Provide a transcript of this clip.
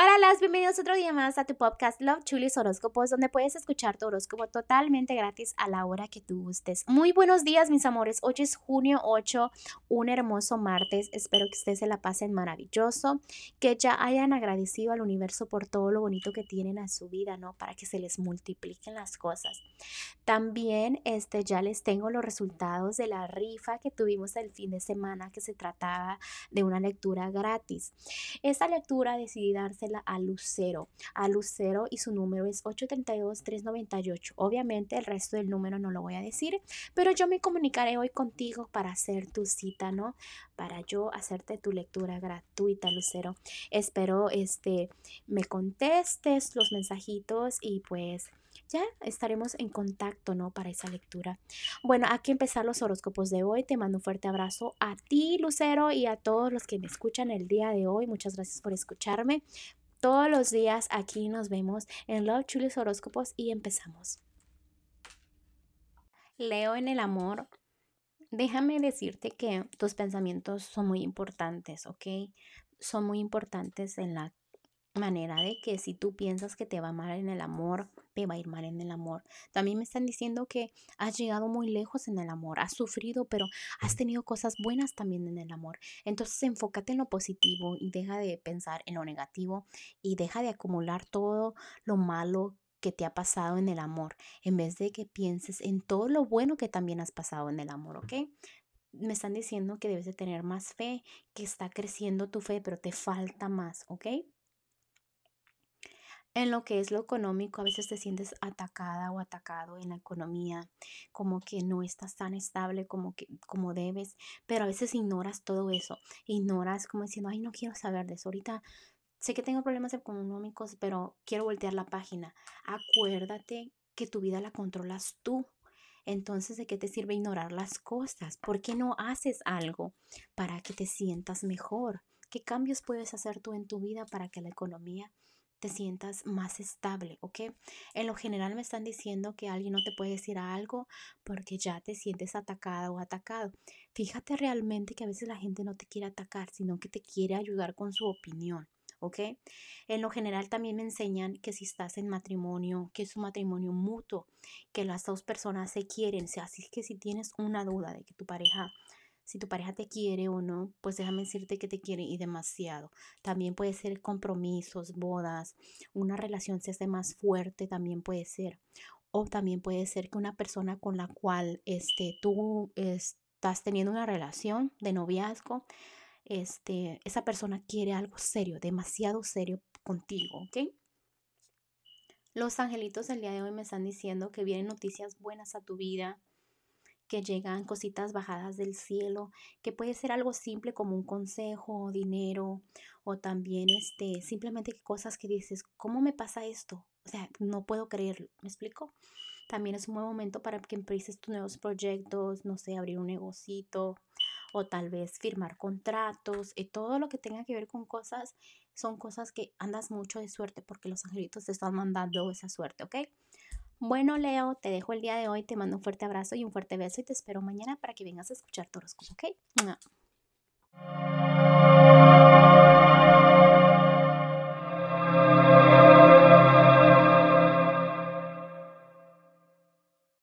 Hola, las bienvenidos otro día más a tu podcast Love Chulis Horóscopos, donde puedes escuchar tu horóscopo totalmente gratis a la hora que tú gustes. Muy buenos días, mis amores. Hoy es junio 8, un hermoso martes. Espero que ustedes se la pasen maravilloso, que ya hayan agradecido al universo por todo lo bonito que tienen a su vida, ¿no? Para que se les multipliquen las cosas. También este, ya les tengo los resultados de la rifa que tuvimos el fin de semana, que se trataba de una lectura gratis. Esta lectura decidí darse a Lucero, a Lucero y su número es 832-398. Obviamente el resto del número no lo voy a decir, pero yo me comunicaré hoy contigo para hacer tu cita, ¿no? Para yo hacerte tu lectura gratuita, Lucero. Espero este me contestes los mensajitos y pues ya estaremos en contacto, ¿no? Para esa lectura. Bueno, aquí empezar los horóscopos de hoy. Te mando un fuerte abrazo a ti, Lucero, y a todos los que me escuchan el día de hoy. Muchas gracias por escucharme. Todos los días aquí nos vemos en Love Chulis Horóscopos y empezamos. Leo en el amor. Déjame decirte que tus pensamientos son muy importantes, ¿ok? Son muy importantes en la manera de que si tú piensas que te va mal en el amor, te va a ir mal en el amor. También me están diciendo que has llegado muy lejos en el amor, has sufrido, pero has tenido cosas buenas también en el amor. Entonces enfócate en lo positivo y deja de pensar en lo negativo y deja de acumular todo lo malo que te ha pasado en el amor, en vez de que pienses en todo lo bueno que también has pasado en el amor, ¿ok? Me están diciendo que debes de tener más fe, que está creciendo tu fe, pero te falta más, ¿ok? En lo que es lo económico, a veces te sientes atacada o atacado en la economía, como que no estás tan estable como que como debes, pero a veces ignoras todo eso, ignoras como diciendo, "Ay, no quiero saber de eso ahorita." Sé que tengo problemas económicos, pero quiero voltear la página. Acuérdate que tu vida la controlas tú. Entonces, ¿de qué te sirve ignorar las cosas? ¿Por qué no haces algo para que te sientas mejor? ¿Qué cambios puedes hacer tú en tu vida para que la economía te sientas más estable, ¿ok? En lo general me están diciendo que alguien no te puede decir algo porque ya te sientes atacada o atacado. Fíjate realmente que a veces la gente no te quiere atacar, sino que te quiere ayudar con su opinión. ¿ok? En lo general también me enseñan que si estás en matrimonio, que es un matrimonio mutuo, que las dos personas se quieren, o sea, que si tienes una duda de que tu pareja si tu pareja te quiere o no, pues déjame decirte que te quiere y demasiado. También puede ser compromisos, bodas, una relación se hace más fuerte, también puede ser. O también puede ser que una persona con la cual este, tú estás teniendo una relación de noviazgo, este, esa persona quiere algo serio, demasiado serio contigo, ¿ok? Los angelitos del día de hoy me están diciendo que vienen noticias buenas a tu vida, que llegan cositas bajadas del cielo, que puede ser algo simple como un consejo, dinero, o también este, simplemente cosas que dices, ¿cómo me pasa esto? O sea, no puedo creerlo, ¿me explico? También es un buen momento para que empieces tus nuevos proyectos, no sé, abrir un negocito o tal vez firmar contratos y todo lo que tenga que ver con cosas son cosas que andas mucho de suerte porque los angelitos te están mandando esa suerte, ¿ok? Bueno, Leo, te dejo el día de hoy, te mando un fuerte abrazo y un fuerte beso y te espero mañana para que vengas a escuchar tu ¿ok?